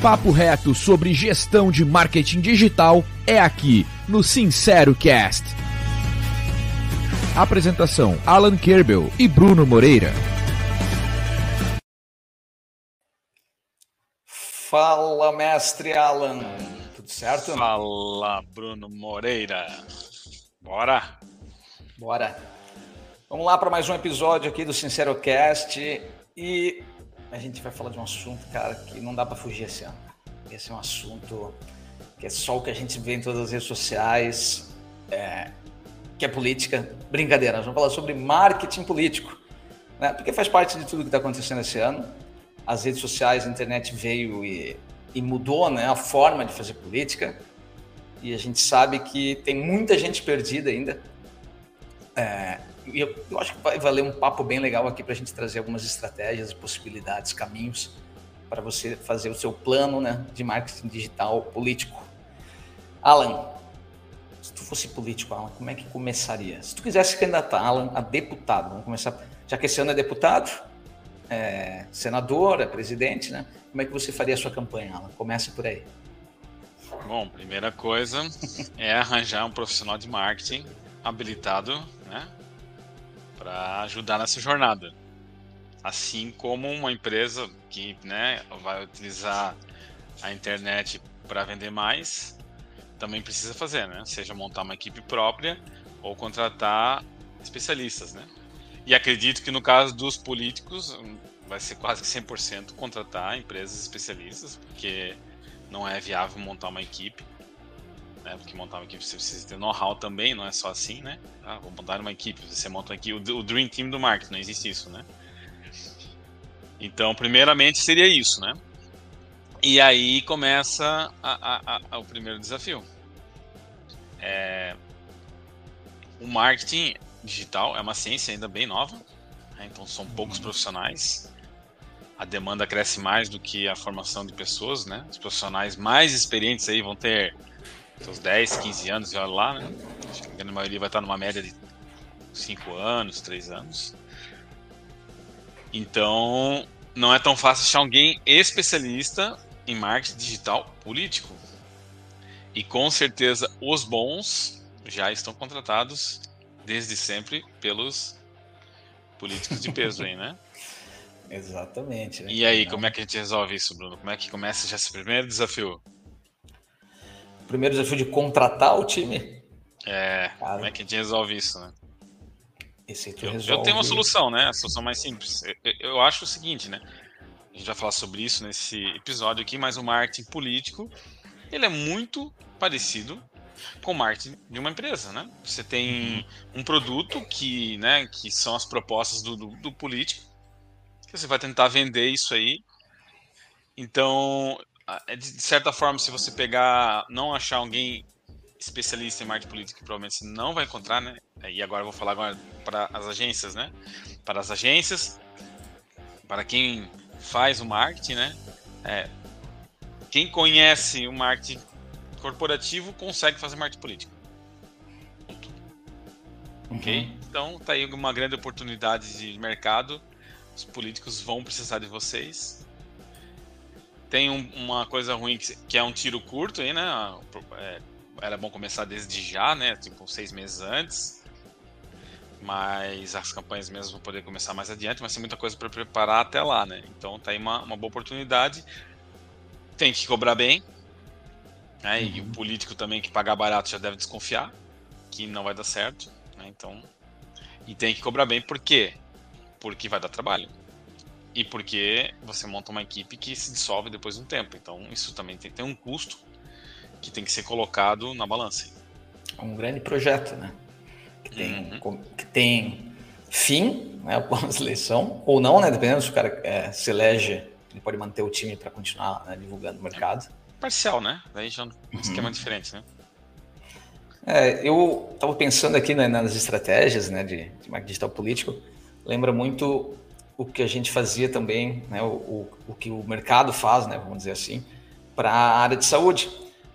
papo reto sobre gestão de marketing digital é aqui no Sincero Cast. Apresentação: Alan Kerbel e Bruno Moreira. Fala, mestre Alan. Tudo certo? Fala, Bruno Moreira. Bora? Bora. Vamos lá para mais um episódio aqui do Sincero Cast e a gente vai falar de um assunto, cara, que não dá para fugir esse ano. Esse é um assunto que é só o que a gente vê em todas as redes sociais, é, que é política. Brincadeira, nós vamos falar sobre marketing político, né? porque faz parte de tudo que está acontecendo esse ano. As redes sociais, a internet veio e, e mudou né, a forma de fazer política, e a gente sabe que tem muita gente perdida ainda. É, e eu, eu, acho que vai valer um papo bem legal aqui para a gente trazer algumas estratégias, possibilidades, caminhos para você fazer o seu plano né, de marketing digital político. Alan, se tu fosse político, Alan, como é que começaria? Se tu quisesse candidatar, Alan, a deputado, vamos começar, já que esse ano é deputado, é senador, é presidente, né? Como é que você faria a sua campanha, Alan? Comece por aí. Bom, primeira coisa é arranjar um profissional de marketing habilitado, né, para ajudar nessa jornada. Assim como uma empresa que né, vai utilizar a internet para vender mais, também precisa fazer, né? Seja montar uma equipe própria ou contratar especialistas, né? E acredito que no caso dos políticos vai ser quase que 100% contratar empresas especialistas, porque não é viável montar uma equipe né? Porque montar uma equipe você precisa ter know-how também, não é só assim, né? Ah, vou montar uma equipe, você monta aqui o, o Dream Team do marketing, não existe isso, né? Então, primeiramente seria isso, né? E aí começa a, a, a, o primeiro desafio. É, o marketing digital é uma ciência ainda bem nova, né? então são poucos uhum. profissionais. A demanda cresce mais do que a formação de pessoas, né? Os profissionais mais experientes aí vão ter seus 10, 15 anos, olha lá, né? Acho que a grande maioria vai estar numa média de 5 anos, 3 anos. Então, não é tão fácil achar alguém especialista em marketing digital político. E com certeza os bons já estão contratados desde sempre pelos políticos de peso aí, né? Exatamente. Né? E aí, como é que a gente resolve isso, Bruno? Como é que começa já esse primeiro desafio? Primeiro desafio de contratar o time. É, Cara, como é que a gente resolve isso, né? Esse eu, resolve... eu tenho uma solução, né? A solução mais simples. Eu, eu, acho o seguinte, né? A gente vai falar sobre isso nesse episódio aqui, mas o marketing político, ele é muito parecido com o marketing de uma empresa, né? Você tem um produto que, né, que são as propostas do, do, do político, que você vai tentar vender isso aí. Então, de certa forma, se você pegar, não achar alguém especialista em marketing político, provavelmente você não vai encontrar, né? E agora eu vou falar agora para as agências, né? Para as agências, para quem faz o marketing, né? É, quem conhece o marketing corporativo consegue fazer marketing político. Uhum. Ok? Então tá aí uma grande oportunidade de mercado. Os políticos vão precisar de vocês. Tem um, uma coisa ruim que, que, é um tiro curto aí, né? É, era bom começar desde já, né? Tipo, seis meses antes. Mas as campanhas mesmo vão poder começar mais adiante, mas tem muita coisa para preparar até lá, né? Então tá aí uma, uma boa oportunidade. Tem que cobrar bem. Né? Uhum. E o uhum. político também que pagar barato já deve desconfiar que não vai dar certo. Né? Então. E tem que cobrar bem, por quê? Porque vai dar trabalho e porque você monta uma equipe que se dissolve depois de um tempo. Então, isso também tem, tem um custo que tem que ser colocado na balança. Um grande projeto, né? Que tem, uhum. que tem fim, né, a eleição, ou não, né? Dependendo se o cara é, se elege, ele pode manter o time para continuar né, divulgando o mercado. É parcial, né? Daí já é um uhum. esquema diferente, né? É, eu estava pensando aqui né, nas estratégias né, de, de marketing digital político. Lembra muito o que a gente fazia também, né, o, o, o que o mercado faz, né, vamos dizer assim, para a área de saúde,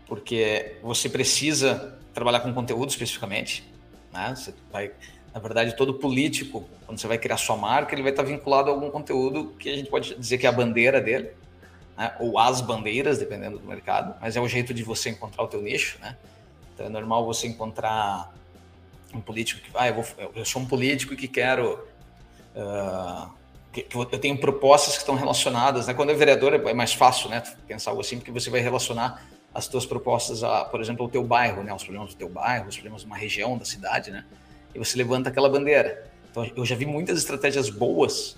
porque você precisa trabalhar com conteúdo especificamente, né? Você vai, na verdade, todo político, quando você vai criar sua marca, ele vai estar vinculado a algum conteúdo que a gente pode dizer que é a bandeira dele, né? ou as bandeiras, dependendo do mercado, mas é o jeito de você encontrar o teu nicho, né? Então é normal você encontrar um político que, ah, eu, eu sou um político que quero uh, que, eu tenho propostas que estão relacionadas, né? Quando é vereador é mais fácil, né? Pensar algo assim, porque você vai relacionar as tuas propostas a, por exemplo, ao teu bairro, né? Os problemas do teu bairro, os problemas de uma região da cidade, né? E você levanta aquela bandeira. Então, eu já vi muitas estratégias boas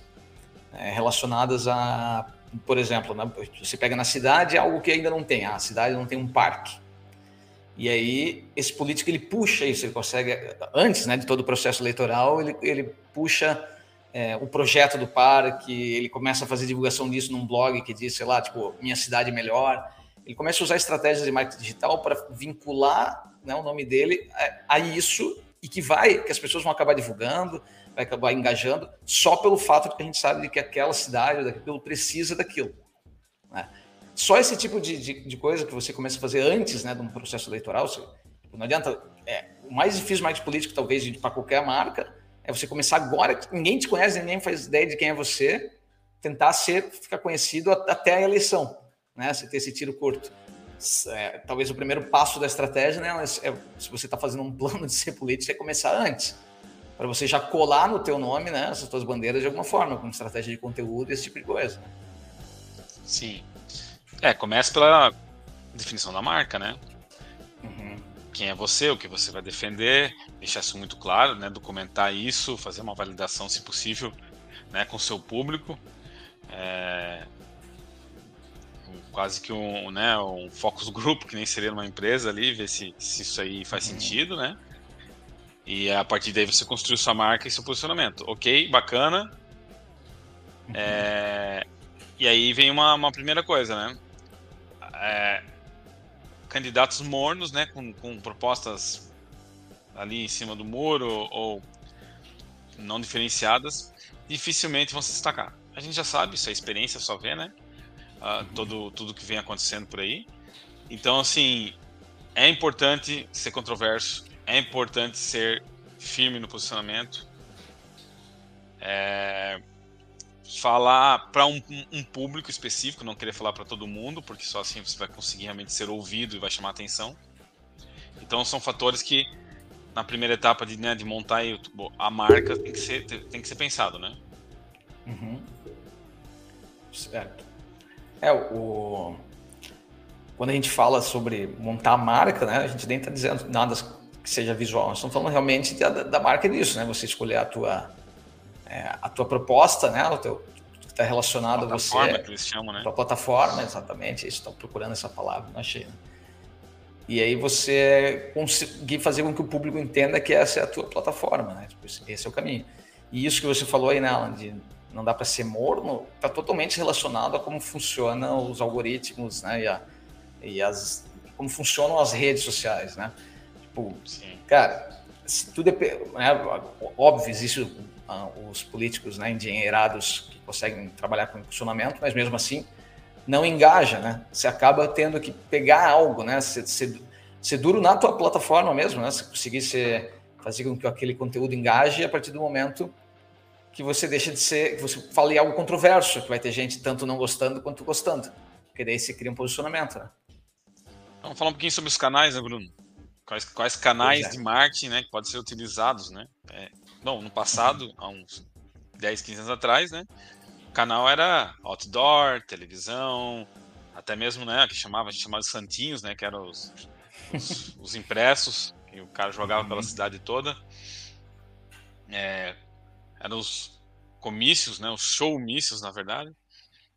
né, relacionadas a, por exemplo, né? você pega na cidade algo que ainda não tem. Ah, a cidade não tem um parque. E aí, esse político, ele puxa isso, ele consegue, antes né, de todo o processo eleitoral, ele, ele puxa é, o projeto do parque, ele começa a fazer divulgação disso num blog que diz, sei lá, tipo, minha cidade melhor. Ele começa a usar estratégias de marketing digital para vincular né, o nome dele a, a, isso e que vai, que as pessoas vão acabar divulgando, vai acabar engajando, só pelo fato de que a gente sabe de que aquela cidade, daquilo precisa daquilo. Né? Só esse tipo de, de, de, coisa que você começa a fazer antes né, de um processo eleitoral, você, não adianta. É, o mais difícil marketing político, talvez, para qualquer marca, é você começar agora, que ninguém te conhece, ninguém faz ideia de quem é você, tentar ser, ficar conhecido até a eleição, né? Você ter esse tiro curto. É, talvez o primeiro passo da estratégia, né? É, se você está fazendo um plano de ser político, é começar antes, para você já colar no teu nome, né? Essas suas bandeiras de alguma forma, com estratégia de conteúdo, esse tipo de coisa. Sim. É, começa pela definição da marca, né? Uhum. Quem é você, o que você vai defender, deixar isso muito claro, né? Documentar isso, fazer uma validação, se possível, né? Com o seu público. É... Quase que um, né, um focus group, que nem seria numa empresa ali, ver se, se isso aí faz uhum. sentido, né? E a partir daí você construiu sua marca e seu posicionamento. Ok, bacana. Uhum. É... E aí vem uma, uma primeira coisa, né? É... Candidatos mornos, né? Com, com propostas ali em cima do muro ou não diferenciadas, dificilmente vão se destacar. A gente já sabe, isso é experiência, só vê, né? Uh, todo, tudo que vem acontecendo por aí. Então, assim, é importante ser controverso, é importante ser firme no posicionamento. É, falar para um, um, público específico, não querer falar para todo mundo, porque só assim você vai conseguir realmente ser ouvido e vai chamar atenção. Então são fatores que na primeira etapa de, né, de montar a marca tem que ser, tem que ser pensado, né? Uhum. Certo. É, o... Quando a gente fala sobre montar a marca, né, a gente nem está dizendo nada que seja visual, nós estamos falando realmente da, da marca disso, né? Você escolher a tua, é, a tua proposta, né? O teu, que está relacionado a você. que eles chamam, né? Tua plataforma, exatamente. Estou procurando essa palavra, não achei. Né? E aí você conseguir fazer com que o público entenda que essa é a tua plataforma, né? Tipo, esse é o caminho. E isso que você falou aí, né, Alan, de não dá para ser morno, está totalmente relacionado a como funcionam os algoritmos, né? E, a, e as, como funcionam as redes sociais, né? Tipo, Sim. cara, se tudo é, né, óbvio, existe os políticos né, engenheirados que conseguem trabalhar com funcionamento, mas mesmo assim não engaja, né? Você acaba tendo que pegar algo, né? Ser, ser, ser duro na tua plataforma mesmo, né? Se conseguir ser, fazer com que aquele conteúdo engaje a partir do momento que você deixa de ser, que você fale algo controverso, que vai ter gente tanto não gostando quanto gostando. Porque daí você cria um posicionamento, né? Vamos falar um pouquinho sobre os canais, né, Bruno? Quais, quais canais é. de marketing né, que podem ser utilizados, né? É, bom, no passado, há uns 10, 15 anos atrás, né? canal era outdoor, televisão, até mesmo, né, que chamava, a gente chamava de santinhos, né, que eram os, os, os impressos, que o cara jogava uhum. pela cidade toda. É, eram os comícios, né, os showmícios, na verdade.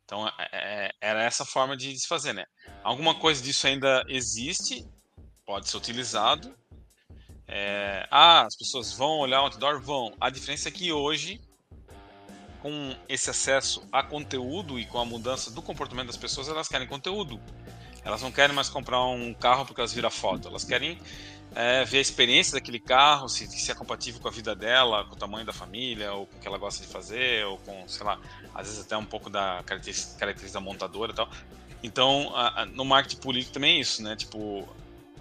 Então, é, é, era essa forma de se fazer, né. Alguma coisa disso ainda existe, pode ser utilizado. É, ah, as pessoas vão olhar o outdoor? Vão. A diferença é que hoje com esse acesso a conteúdo e com a mudança do comportamento das pessoas, elas querem conteúdo. Elas não querem mais comprar um carro porque elas viram foto. Elas querem é, ver a experiência daquele carro, se, se é compatível com a vida dela, com o tamanho da família, ou com o que ela gosta de fazer, ou com, sei lá, às vezes até um pouco da característica, característica da montadora e tal. Então, a, a, no marketing político também é isso, né? Tipo,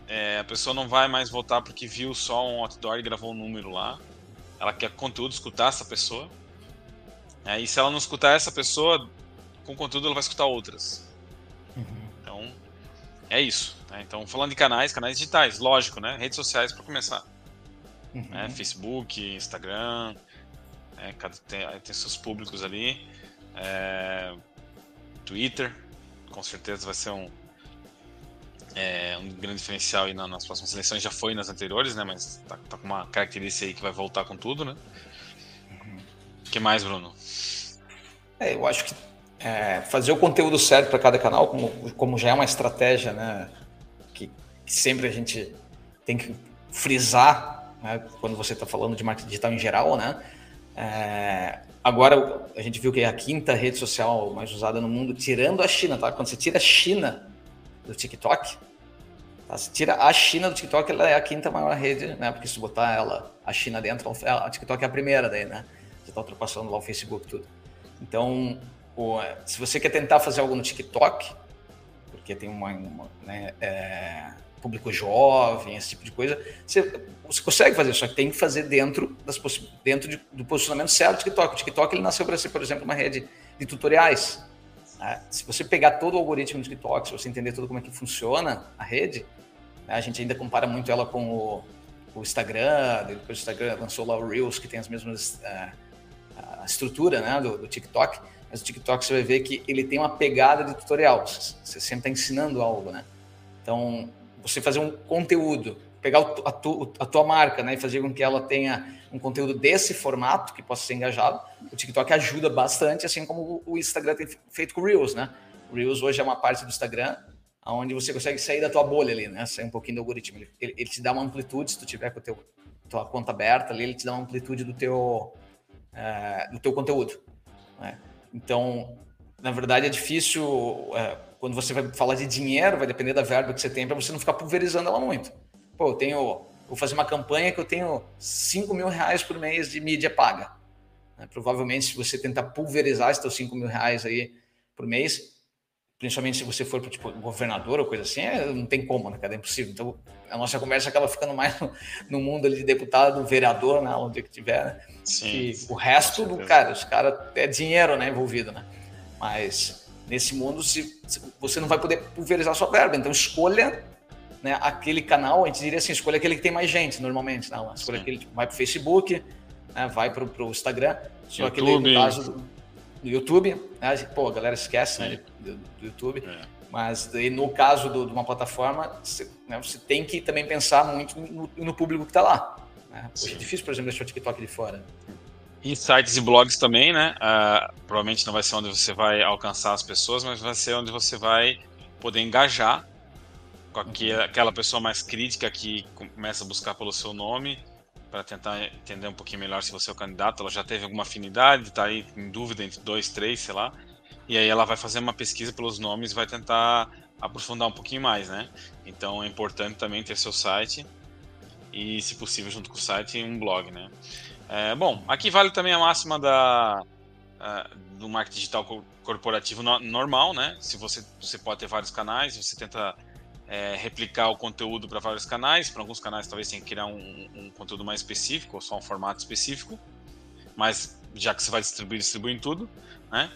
é, a pessoa não vai mais votar porque viu só um outdoor e gravou um número lá. Ela quer conteúdo, escutar essa pessoa. É, e se ela não escutar essa pessoa, com conteúdo ela vai escutar outras. Uhum. Então, é isso. Né? Então, falando de canais, canais digitais, lógico, né? Redes sociais para começar. Uhum. Né? Facebook, Instagram, né? tem, tem seus públicos ali. É, Twitter, com certeza vai ser um, é, um grande diferencial aí nas próximas seleções. Já foi nas anteriores, né? Mas tá, tá, com uma característica aí que vai voltar com tudo, né? O que mais, Bruno? É, eu acho que é, fazer o conteúdo certo para cada canal, como, como já é uma estratégia, né? Que, que sempre a gente tem que frisar, né, quando você está falando de marketing digital em geral, né? É, agora a gente viu que é a quinta rede social mais usada no mundo, tirando a China, tá? Quando você tira a China do TikTok, tá? você tira a China do TikTok, ela é a quinta maior rede, né? Porque se botar ela, a China dentro, a TikTok é a primeira daí, né? Você está ultrapassando lá o Facebook tudo. Então, o, se você quer tentar fazer algo no TikTok, porque tem uma, uma né, é, público jovem, esse tipo de coisa, você, você consegue fazer, só que tem que fazer dentro, das dentro de, do posicionamento certo do TikTok. O TikTok ele nasceu para ser, por exemplo, uma rede de tutoriais. Né? Se você pegar todo o algoritmo do TikTok, se você entender tudo como é que funciona a rede, né? a gente ainda compara muito ela com o, o Instagram, depois o Instagram lançou lá o Reels, que tem as mesmas uh, a estrutura né, do, do TikTok, mas o TikTok você vai ver que ele tem uma pegada de tutorial, você, você sempre está ensinando algo, né? Então, você fazer um conteúdo, pegar a, tu, a tua marca né, e fazer com que ela tenha um conteúdo desse formato que possa ser engajado, o TikTok ajuda bastante, assim como o Instagram tem feito com o Reels, né? O Reels hoje é uma parte do Instagram onde você consegue sair da tua bolha ali, né? Sair um pouquinho do algoritmo. Ele, ele, ele te dá uma amplitude, se tu tiver com a tua conta aberta ali, ele te dá uma amplitude do teu, é, do teu conteúdo. Né? Então, na verdade, é difícil é, quando você vai falar de dinheiro, vai depender da verba que você tem para você não ficar pulverizando ela muito. Pô, eu tenho, vou fazer uma campanha que eu tenho 5 mil reais por mês de mídia paga. Né? Provavelmente, se você tentar pulverizar esses 5 mil reais aí por mês, principalmente se você for para tipo governador ou coisa assim, é, não tem como, né, cara? É impossível. Então, a nossa conversa acaba ficando mais no, no mundo ali de deputado, vereador, né, onde que tiver, né? Sim, o resto do cara, os caras é dinheiro, né, envolvido, né? Mas nesse mundo se, se, você não vai poder pulverizar sua verba, então escolha né, aquele canal, a gente diria assim, escolha aquele que tem mais gente normalmente, não, escolha Sim. aquele que vai para o Facebook, né, vai para o Instagram, só YouTube. aquele no caso do, YouTube, né, pô, a galera esquece né, do, do, YouTube, é. mas daí, no caso do, de uma plataforma, você, né, você, tem que também pensar muito no, no público que está lá. Né? Hoje é difícil, por exemplo, deixar o TikTok de fora. Em sites e blogs também, né? Uh, provavelmente não vai ser onde você vai alcançar as pessoas, mas vai ser onde você vai poder engajar com aquela pessoa mais crítica que começa a buscar pelo seu nome para tentar entender um pouquinho melhor se você é o candidato. Ela já teve alguma afinidade, está aí em dúvida entre dois, três, sei lá. E aí ela vai fazer uma pesquisa pelos nomes, vai tentar aprofundar um pouquinho mais, né? Então é importante também ter seu site e, se possível, junto com o site, um blog, né? É, bom, aqui vale também a máxima da, uh, do marketing digital corporativo no, normal, né? Se você, você pode ter vários canais, você tenta é, replicar o conteúdo para vários canais. Para alguns canais, talvez tenha que criar um, um, conteúdo mais específico, ou só um formato específico. Mas já que você vai distribuir, distribui em tudo, né?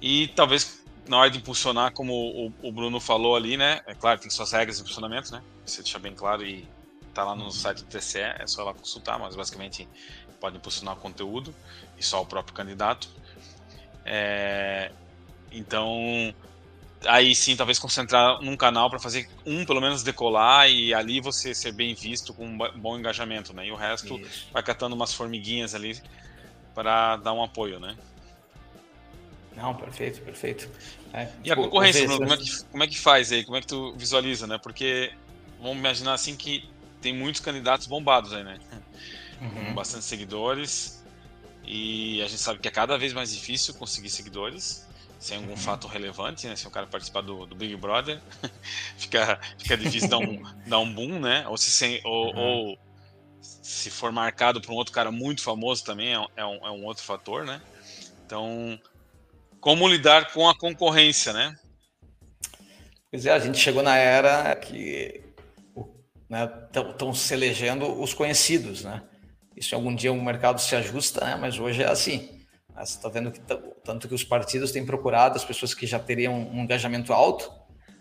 E talvez na hora de impulsionar, como o, o Bruno falou ali, né? É claro, tem suas regras de impulsionamento, né? Você deixa bem claro e tá lá no site do TCE, é só lá consultar, mas basicamente pode impulsionar conteúdo e só o próprio candidato. É, então, aí sim, talvez concentrar num canal para fazer um pelo menos decolar e ali você ser bem visto com um bom engajamento, né? E o resto Isso. vai catando umas formiguinhas ali para dar um apoio, né? Não, perfeito, perfeito. É, e a concorrência, Bruno, como, é que, como é que faz aí? Como é que tu visualiza, né? Porque vamos imaginar assim que tem muitos candidatos bombados aí, né? uhum. com bastante seguidores. E a gente sabe que é cada vez mais difícil conseguir seguidores sem algum uhum. fato relevante, né? Se o cara participar do, do Big Brother, fica, fica difícil dar um, dar um boom, né? Ou se, sem, ou, uhum. ou, se for marcado por um outro cara muito famoso também é, é, um, é um outro fator, né? Então, como lidar com a concorrência, né? Pois é, a gente chegou na era que estão né, se elegendo os conhecidos, né? Isso algum dia o mercado se ajusta, né? Mas hoje é assim. Você está vendo que tanto que os partidos têm procurado as pessoas que já teriam um engajamento alto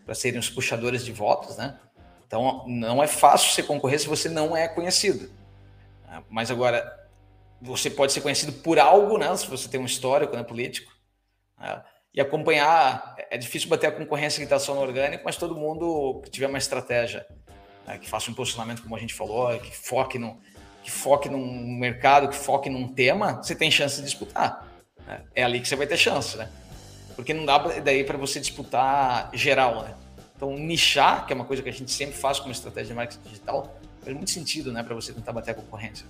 para serem os puxadores de votos, né? Então não é fácil você concorrer se você não é conhecido. Mas agora você pode ser conhecido por algo, né? Se você tem um histórico né, político. Né? E acompanhar, é difícil bater a concorrência que está só no orgânico, mas todo mundo que tiver uma estratégia, né, que faça um posicionamento, como a gente falou, que foque, no, que foque num mercado, que foque num tema, você tem chance de disputar. Né? É ali que você vai ter chance, né? Porque não dá daí para você disputar geral, né? Então, nichar, que é uma coisa que a gente sempre faz como estratégia de marketing digital, faz muito sentido, né, para você tentar bater a concorrência.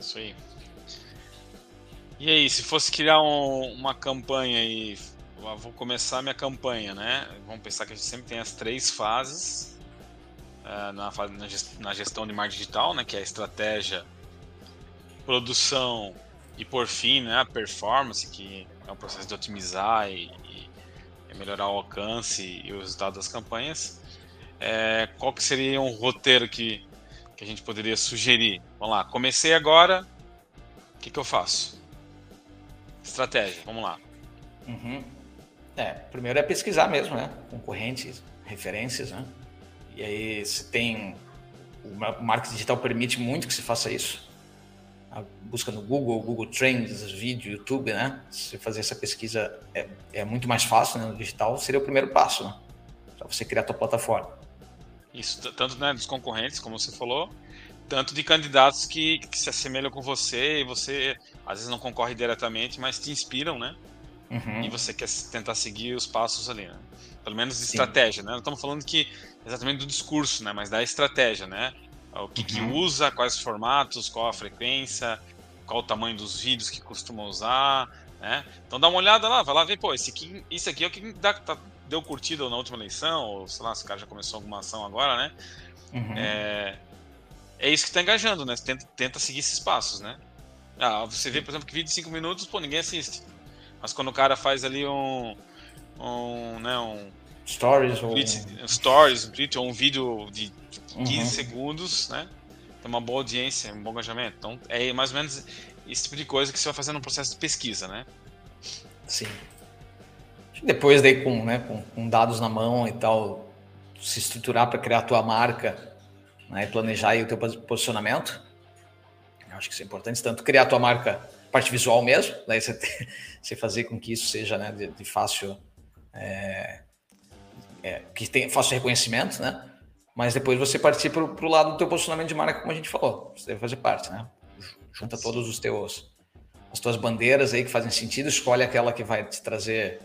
Isso aí. E aí, se fosse criar um, uma campanha e vou começar minha campanha, né? Vamos pensar que a gente sempre tem as três fases uh, na, na gestão de marketing digital, né? Que é a estratégia, produção e por fim, né? A performance, que é um processo de otimizar e, e melhorar o alcance e o resultado das campanhas. É, qual que seria um roteiro que, que a gente poderia sugerir? Vamos lá, comecei agora, o que, que eu faço? Estratégia, vamos lá. Uhum. É, primeiro é pesquisar mesmo, né? Concorrentes, referências, né? E aí se tem. O marketing digital permite muito que se faça isso. A busca no Google, Google Trends, vídeo, YouTube, né? Se fazer essa pesquisa é, é muito mais fácil né? no digital, seria o primeiro passo, né? Para você criar a tua plataforma. Isso, tanto né, dos concorrentes, como você falou, tanto de candidatos que, que se assemelham com você e você às vezes não concorre diretamente, mas te inspiram, né? Uhum. E você quer tentar seguir os passos ali, né? Pelo menos de Sim. estratégia, né? Não estamos falando que exatamente do discurso, né? Mas da estratégia, né? O que, uhum. que usa, quais os formatos, qual a frequência, qual o tamanho dos vídeos que costuma usar, né? Então dá uma olhada lá, vai lá ver, pô, esse aqui, isso aqui é o que dá, tá, deu curtida na última eleição, ou sei lá, se o cara já começou alguma ação agora, né? Uhum. É, é isso que está engajando, né? Tenta, tenta seguir esses passos, né? Ah, você vê, por exemplo, que vídeo de 5 minutos, pô, ninguém assiste. Mas quando o cara faz ali um. um né, um. Stories ou. Um stories, tweet, ou um vídeo de 15 uhum. segundos, né? Tem uma boa audiência, um bom engajamento. Então, é mais ou menos esse tipo de coisa que você vai fazer no processo de pesquisa, né? Sim. Depois daí com, né, com, com dados na mão e tal, se estruturar para criar a tua marca né, e planejar aí o teu posicionamento. Eu acho que isso é importante, tanto criar a tua marca, parte visual mesmo, daí você, você fazer com que isso seja né, de, de fácil, é, é, que tenha fácil reconhecimento, né? Mas depois você partir para o lado do teu posicionamento de marca, como a gente falou, você deve fazer parte, né? Junta todos os teus as tuas bandeiras aí que fazem sentido, escolhe aquela que vai te trazer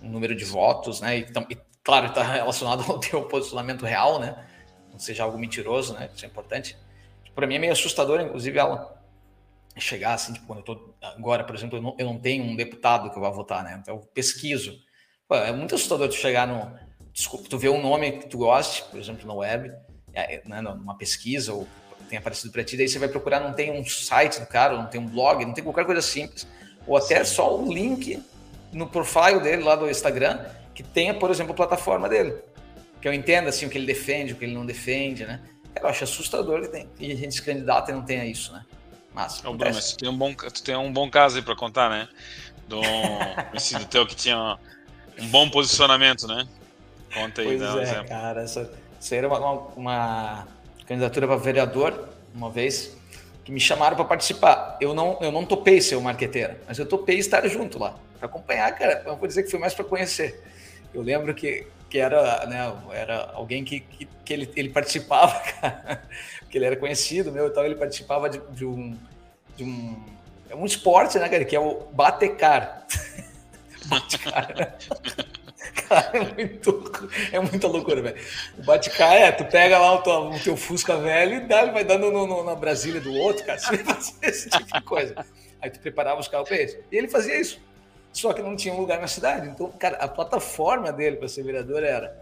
um número de votos, né? E, e claro, está relacionado ao teu posicionamento real, né? não seja algo mentiroso, né? Isso é importante. Para mim é meio assustador, inclusive, ela chegar assim, tipo, quando eu tô agora, por exemplo, eu não, eu não tenho um deputado que eu vá votar, né? Então eu pesquiso. Pô, é muito assustador tu chegar no. Desculpa, tu vê um nome que tu goste, por exemplo, na web, é, né, numa pesquisa, ou tem aparecido para ti, daí você vai procurar, não tem um site do cara, não tem um blog, não tem qualquer coisa simples, ou até Sim. só um link no profile dele lá do Instagram que tenha, por exemplo, a plataforma dele que eu entenda assim, o que ele defende, o que ele não defende, né? Eu acho assustador que, tem, que a gente se candidata e não tenha isso, né? Mas, Ô, Bruno, mas tu tem um bom, tu tem um bom caso aí para contar, né? Do conhecido teu que tinha um bom posicionamento, né? Conta aí, pois dá um é, exemplo. cara, essa, essa era uma, uma, candidatura para vereador, uma vez, que me chamaram para participar. Eu não, eu não topei ser o marqueteiro, mas eu topei estar junto lá, para acompanhar, cara. Eu vou dizer que foi mais para conhecer. Eu lembro que que era, né, era alguém que, que, que, ele, ele participava, cara, porque ele era conhecido meu e tal, ele participava de, de um de um é um esporte, né, cara, que é o batecar. batecar. Cara, é muito é muita loucura, velho. O batecar é, tu pega lá o teu, o teu Fusca velho e dá, vai dando no, no, na Brasília do outro, cara, você fazer esse tipo de coisa. Aí tu preparava os carros para isso. E ele fazia isso só que não tinha lugar na cidade. Então, cara, a plataforma dele para ser vereador era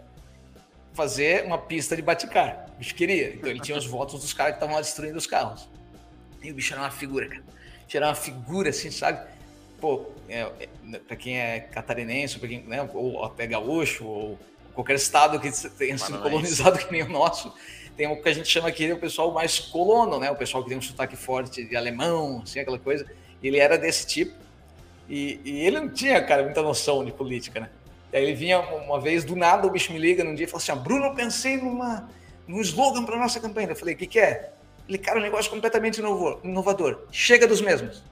fazer uma pista de baticar. O bicho queria. Então ele tinha os votos dos caras que estavam lá destruindo os carros. E o bicho era uma figura, cara. Era uma figura assim, sabe? Pô, é, é, para quem é catarinense, quem, né, ou até gaúcho, ou qualquer estado que tenha sido colonizado que nem o nosso, tem o que a gente chama aqui o pessoal mais colono, né? O pessoal que tem um sotaque forte de alemão, assim, aquela coisa Ele era desse tipo. E, e, ele não tinha, cara, muita noção de política, né? E aí ele vinha uma vez, do nada, o bicho me liga num dia e fala assim: ah, Bruno, eu pensei numa, num slogan para nossa campanha. Eu falei: o que, que é? Ele, cara, um negócio completamente novo, inovador. Chega dos mesmos.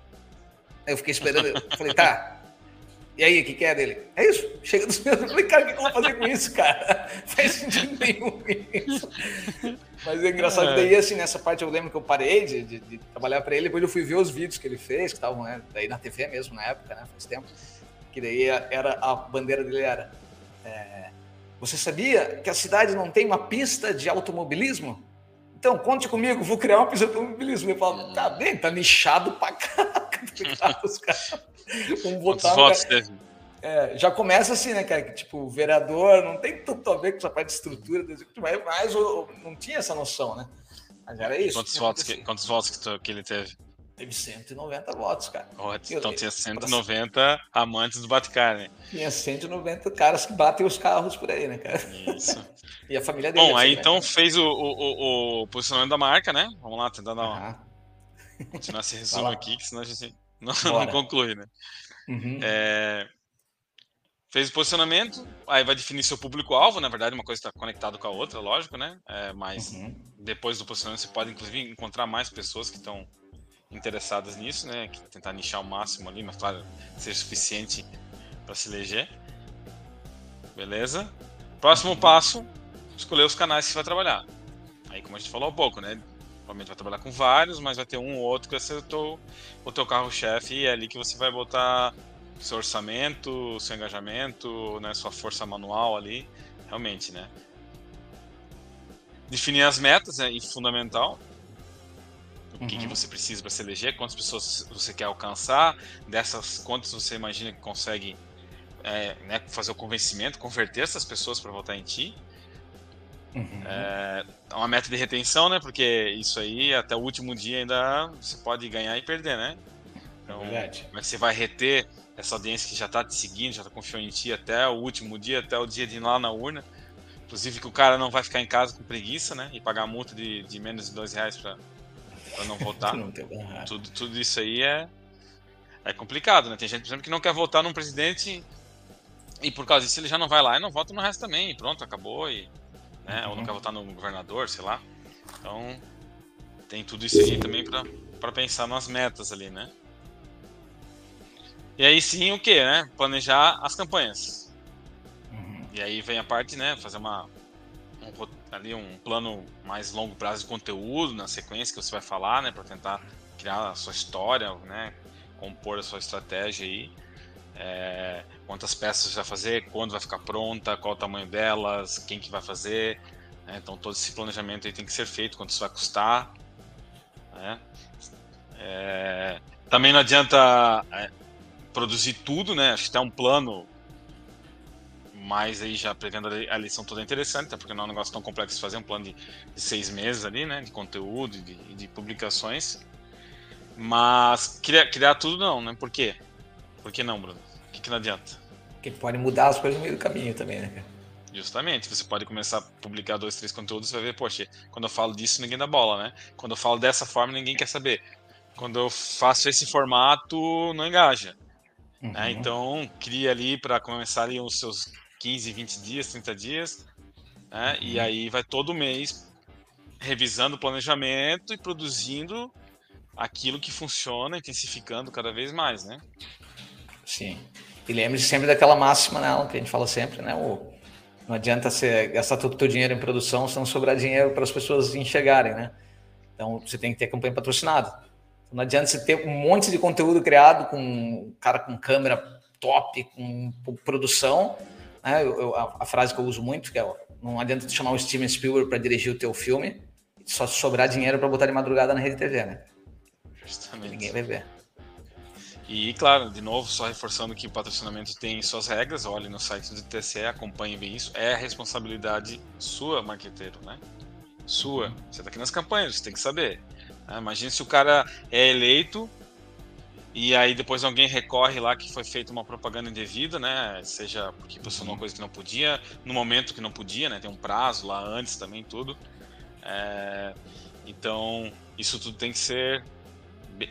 Aí eu fiquei esperando. Eu falei: tá. E aí, o que, que é dele? É isso, chega dos mesmos. Eu falei: cara, o que, que eu vou fazer com isso, cara? Faz sentido nenhum isso. Mas é engraçado que daí, assim, nessa parte eu lembro que eu parei de, de, de trabalhar para ele, depois eu fui ver os vídeos que ele fez, que estavam né, daí na TV mesmo, na época, né, faz tempo, que daí era, a bandeira dele era é, você sabia que a cidade não tem uma pista de automobilismo? Então, conte comigo, vou criar uma pista de automobilismo. Ele fala, tá bem, tá nichado pra caraca. Os caras vão botar... Quantos votos teve? É, já começa assim, né, cara? Que, tipo, o vereador não tem tanto a ver com essa parte de estrutura, mas, mas não tinha essa noção, né? Mas era isso. Quantos votos, que, quantos votos que, tu, que ele teve? Teve 190 votos, cara. Oh, então eu, tinha 190 pra... amantes do Batcar, Tinha 190 caras que batem os carros por aí, né, cara? Isso. e a família dele. Bom, aí então fez o, o, o, posicionamento da marca, né? Vamos lá, tentar dar uma... continuar esse resumo aqui, que senão a gente não, não conclui, né? Uhum. É, fez o posicionamento, aí vai definir seu público-alvo, na verdade, uma coisa está conectada com a outra, lógico, né? É, mas uhum. depois do posicionamento você pode, inclusive, encontrar mais pessoas que estão interessadas nisso, né? Que tentar nichar o máximo ali, mas claro, ser suficiente para se eleger. Beleza? Próximo passo, escolher os canais que você vai trabalhar. Aí, como a gente falou há pouco, né? Provavelmente vai trabalhar com vários, mas vai ter um ou outro que vai ser o teu, o teu carro-chefe e é ali que você vai botar seu orçamento, seu engajamento, né, sua força manual ali, realmente, né? Definir as metas é fundamental. O que, uhum. que você precisa para se eleger, quantas pessoas você quer alcançar, dessas quantas você imagina que consegue é, né, fazer o convencimento, converter essas pessoas para votar em ti. Uhum. É, é uma meta de retenção, né? Porque isso aí, até o último dia ainda você pode ganhar e perder, né? Então, Verdade. como é que você vai reter essa audiência que já está te seguindo, já está confiando em ti até o último dia, até o dia de ir lá na urna. Inclusive que o cara não vai ficar em casa com preguiça, né? E pagar multa de, de menos de dois reais para não votar. não tudo, tudo isso aí é, é complicado, né? Tem gente, por exemplo, que não quer votar num presidente e por causa disso ele já não vai lá e não vota no resto também. E pronto, acabou. E, né? Uhum. Ou não quer votar no governador, sei lá. Então tem tudo isso aí também para pensar nas metas ali, né? E aí sim o que, né? Planejar as campanhas. Uhum. E aí vem a parte, né? Fazer uma um, ali um plano mais longo prazo de conteúdo na sequência que você vai falar, né? Para tentar criar a sua história, né? Compor a sua estratégia aí. É, quantas peças vai fazer, quando vai ficar pronta, qual o tamanho delas, quem que vai fazer. Né? Então todo esse planejamento aí tem que ser feito, quanto isso vai custar. Né? É, também não adianta é, produzir tudo, né? Acho que tem um plano mais aí já prevendo a lição toda interessante, até porque não é um negócio tão complexo fazer um plano de, de seis meses ali, né? De conteúdo e de, de, publicações. Mas criar, criar tudo não, né? Por quê? Por que não, Bruno? Que, não adianta? Porque pode mudar as coisas no meio do caminho também, né? Justamente, você pode começar a publicar dois, três conteúdos e vai ver, poxa, quando eu falo disso ninguém dá bola, né? Quando eu falo dessa forma ninguém quer saber. Quando eu faço esse formato, não engaja. Né? Uhum. Né? Então, cria ali para começar ali os seus 15, 20 dias, 30 dias, né? Uhum. e aí vai todo mês revisando o planejamento e produzindo aquilo que funciona, intensificando cada vez mais, né? Sim. E lembre-se sempre daquela máxima, né, que a gente fala sempre, né? O, não adianta você gastar todo o teu dinheiro em produção se não sobrar dinheiro para as pessoas enxergarem, né? Então você tem que ter campanha patrocinada. Não adianta você ter um monte de conteúdo criado com cara com câmera top, com produção. Né? Eu, eu, a, a, frase que eu uso muito que é não adianta chamar o Steven Spielberg para dirigir o teu filme, só sobrar dinheiro para botar de madrugada na rede TV, né? Justamente. Ninguém vai ver. E claro, de novo, só reforçando que o patrocinamento tem suas regras, olhe no site do TCE, acompanhe bem isso. É responsabilidade sua, marqueteiro, né? Sua. Você está aqui nas campanhas, você tem que saber. Ah, imagina se o cara é eleito e aí depois alguém recorre lá que foi feita uma propaganda indevida, né? Seja porque postou uma uhum. coisa que não podia, no momento que não podia, né? Tem um prazo lá antes também, tudo. É... Então, isso tudo tem que ser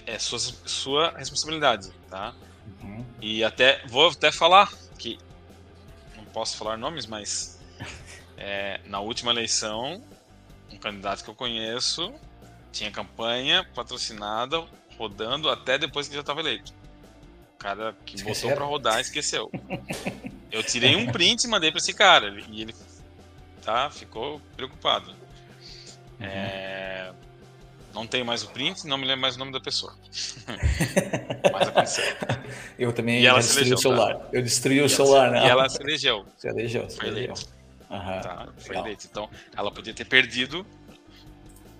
é sua, sua responsabilidade, tá? Uhum. E até vou até falar que não posso falar nomes, mas é, na última eleição um candidato que eu conheço tinha campanha patrocinada rodando até depois que já estava eleito. O cara que Esqueceram? botou para rodar esqueceu. Eu tirei um print e mandei para esse cara e ele tá ficou preocupado. Uhum. É, não tenho mais o print, não me lembro mais o nome da pessoa. Mas aconteceu. Eu também e ela destruí elegeu, o celular. Tá? Eu destruí o celular, né? E ela se elegeu. Se elegeu, se foi elegeu. Uhum. Tá, foi eleito. Então, ela podia ter perdido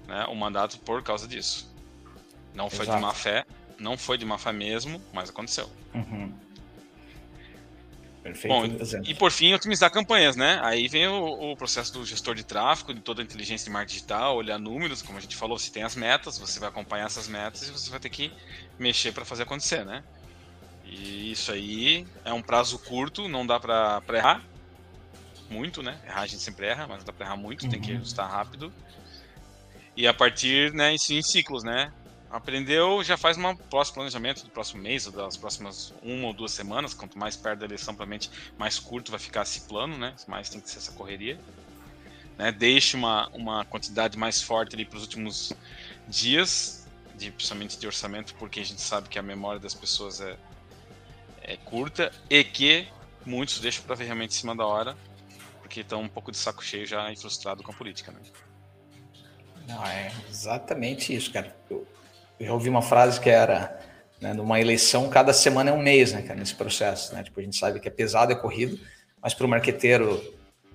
né, o mandato por causa disso. Não foi Exato. de má fé, não foi de má fé mesmo, mas aconteceu. Uhum. Perfeito. Bom, e por fim, otimizar campanhas, né? Aí vem o, o, processo do gestor de tráfego, de toda a inteligência de marketing digital, olhar números, como a gente falou, se tem as metas, você vai acompanhar essas metas e você vai ter que mexer para fazer acontecer, né? E isso aí é um prazo curto, não dá para errar muito, né? Errar a gente sempre erra, mas não dá para errar muito, uhum. tem que uhum. ajustar rápido. E a partir, né, em ciclos, né? Aprendeu, já faz um próximo planejamento do próximo mês ou das próximas uma ou duas semanas. Quanto mais perto da eleição, provavelmente mais curto vai ficar esse plano, né? Mais tem que ser essa correria. Né? Deixe uma, uma quantidade mais forte ali para os últimos dias, de, principalmente de orçamento, porque a gente sabe que a memória das pessoas é, é curta e que muitos deixam para ver realmente em cima da hora, porque estão um pouco de saco cheio já e frustrado com a política, né? Não, é exatamente isso, cara. Já ouvi uma frase que era, né, numa eleição, cada semana é um mês, né, cara, nesse processo, né? Tipo, a gente sabe que é pesado, é corrido, mas para o marqueteiro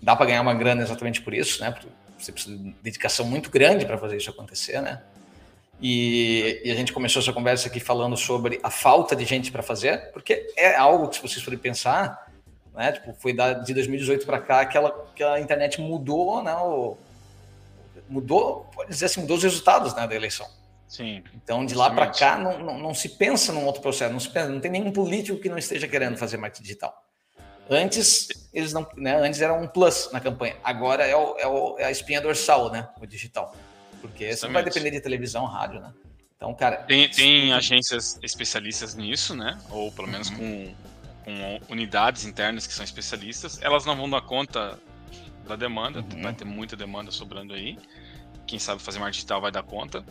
dá para ganhar uma grana exatamente por isso, né? Você precisa de dedicação muito grande para fazer isso acontecer, né? E, e, a gente começou essa conversa aqui falando sobre a falta de gente para fazer, porque é algo que, se vocês forem pensar, né, tipo, foi da, de 2018 para cá que, ela, que a internet mudou, né, o, mudou, pode dizer assim, mudou os resultados né, da eleição. Sim. Então, de lá para cá, não, não, não, se pensa num outro processo, não, se pensa, não tem nenhum político que não esteja querendo fazer marketing digital. Antes, eles não, né, antes era um plus na campanha, agora é, o, é, o, é a espinha dorsal, né, o digital. Porque você não vai depender de televisão, rádio, né? Então, cara. Tem, tem agências especialistas nisso, né? Ou pelo menos uhum. com, com unidades internas que são especialistas. Elas não vão dar conta da demanda, uhum. vai ter muita demanda sobrando aí. Quem sabe fazer marketing digital vai dar conta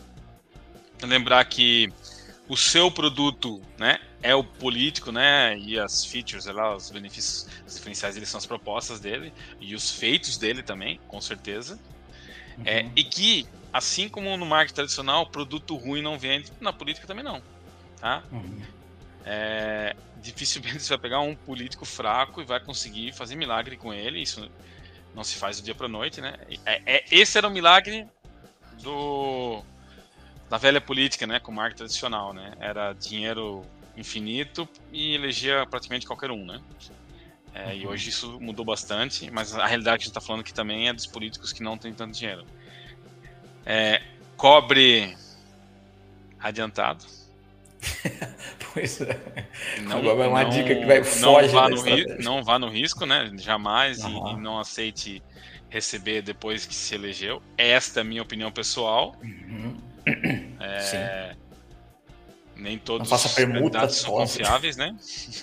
lembrar que o seu produto, né, é o político, né, e as features, lá, os benefícios, os diferenciais, eles são as propostas dele e os feitos dele também, com certeza. Uhum. É, e que, assim como no marketing tradicional, produto ruim não vende, na política também não, tá? Uhum. É, dificilmente você vai pegar um político fraco e vai conseguir fazer milagre com ele. Isso não se faz do dia para noite, né? É, é, esse era o milagre do da velha política, né, com o marketing tradicional, né? Era dinheiro infinito e elegia praticamente qualquer um, né? É, uhum. E hoje isso mudou bastante, mas a realidade que a gente está falando aqui também é dos políticos que não têm tanto dinheiro. É, cobre adiantado. pois é. Não, Agora é uma não, dica que vai foge não vá, no, não vá no risco, né? Jamais uhum. e, e, não aceite receber depois que se elegeu. Esta é a minha opinião pessoal. Uhum. É, nem todos os candidatos são confiáveis, né?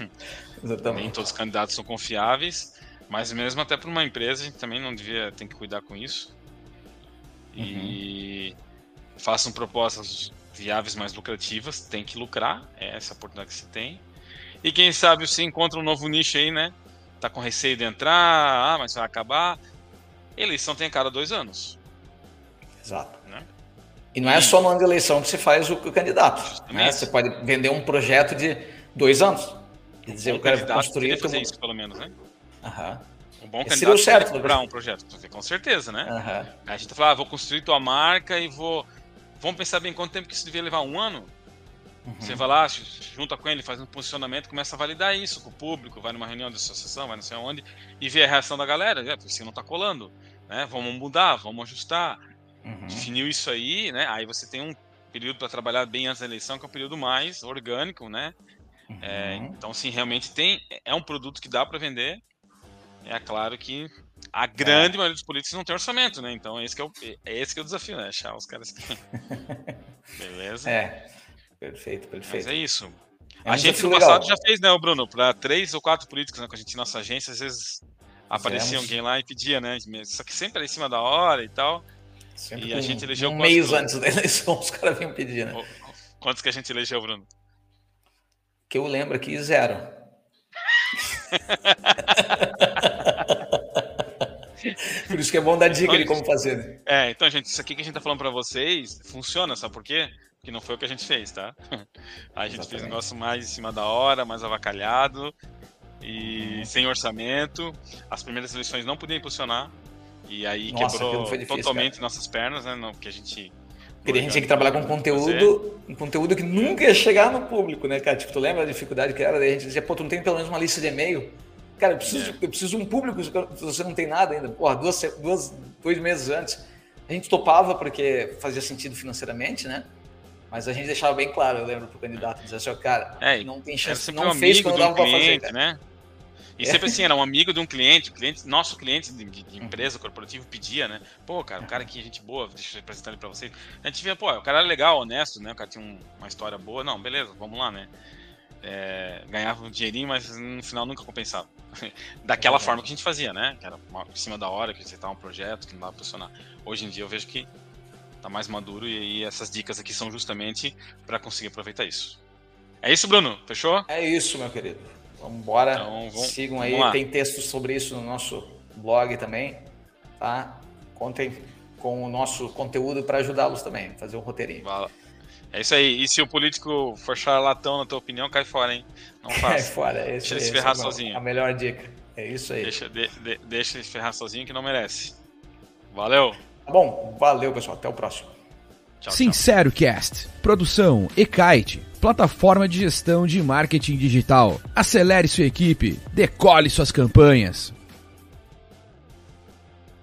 Exatamente. nem todos os candidatos são confiáveis, mas mesmo até para uma empresa a gente também não devia ter que cuidar com isso. E uhum. façam propostas viáveis mais lucrativas, tem que lucrar, é essa oportunidade que você tem. E quem sabe você encontra um novo nicho aí, né? Tá com receio de entrar, ah, mas vai acabar. Eleição tem a cada dois anos. Exato. E não é só no ano de eleição que se faz o, o candidato. Né? Você pode vender um projeto de dois anos. Quer dizer, o cara construir. fazer isso, pelo menos, né? Aham. Um bom candidato seria certo, comprar um projeto, com certeza, né? Uhum. A gente fala, ah, vou construir tua marca e vou. Vamos pensar bem quanto tempo que isso devia levar um ano? Uhum. Você vai lá, junta com ele, faz um posicionamento, começa a validar isso com o público, vai numa reunião de associação, vai não sei onde, e vê a reação da galera, é, você não está colando, né? Vamos mudar, vamos ajustar. Uhum. Definiu isso aí, né? Aí você tem um período para trabalhar bem antes da eleição, que é um período mais orgânico, né? É, uhum. É, então, sim, realmente tem. É um produto que dá para vender. É claro que a grande é. maioria dos políticos não tem orçamento, né? Então, esse é, o, é esse que é o desafio, né? Achar os caras que. Beleza? É. Perfeito, perfeito. Mas é isso. É a gente no passado legal. já fez, né, o Bruno? Para três ou quatro políticos, né? Com a gente nossa agência, às vezes aparecia Fizemos. alguém lá e pedia, né? Só que sempre era em cima da hora e tal. Sempre E a gente elegeu um quantos mês pro- antes da eleição, os caras vinham pedir, né? Quantos que a gente elegeu, Bruno? Que eu lembro aqui, zero. Por isso que é bom dar dica de como fazer. né? É, então, gente, isso aqui que a gente tá falando pra vocês funciona, sabe por quê? Porque não foi o que a gente fez, tá? A gente fez um Exatamente. negócio mais em cima da hora, mais avacalhado e sem orçamento. As primeiras eleições não podiam impulsionar. E aí Nossa, quebrou difícil, totalmente nossas pernas, né? Não, porque a gente. Porque a gente tinha que trabalhar com conteúdo, um conteúdo que nunca ia chegar no público, né, cara? Tipo, tu lembra a dificuldade que era? Daí a gente dizia, pô, tu não tem pelo menos uma lista de e-mail? Cara, eu preciso, É. eu preciso de um público, se você não tem nada ainda. Porra, duas, duas, dois meses antes. A gente topava porque fazia sentido financeiramente, né? Mas a gente deixava bem claro, eu lembro pro candidato, dizia assim, ó, cara, É, não tem chance, não um fez quando de um dava pra fazer, cara. né? E É. sempre assim, era um amigo de um cliente, cliente nosso cliente de, de- de empresa, corporativo, pedia, né? Pô, cara, um cara aqui, gente boa, deixa eu apresentar ele pra vocês. A gente via, pô, o cara era legal, honesto, né? O cara tinha um- uma história boa. Não, beleza, vamos lá, né? É, ganhava um dinheirinho, mas no final nunca compensava. Daquela verdade. forma que a gente fazia, né? Que era uma- em cima da hora, que você tava um projeto, que não dava pra funcionar. Hoje em dia eu vejo que tá mais maduro e aí essas dicas aqui são justamente pra conseguir aproveitar isso. É isso, Bruno? Fechou? É isso, meu querido. Vamos embora. Então, vamos- Sigam aí, tem textos sobre isso no nosso blog também, tá? Contem com o nosso conteúdo para ajudá-los também, fazer um roteirinho. Vala. É isso aí. E se o político for charlatão, na tua opinião, cai fora, hein? Não faça. fora, é Deixa ele se ferrar é sozinho. A melhor dica. É isso aí. deixa, de- de- deixa ele se ferrar sozinho que não merece. Valeu. Tá bom, valeu, pessoal. Até o próximo. Tchau. Sincero Cast. Produção Ekite. Plataforma de gestão de marketing digital. Acelere sua equipe. Decole suas campanhas.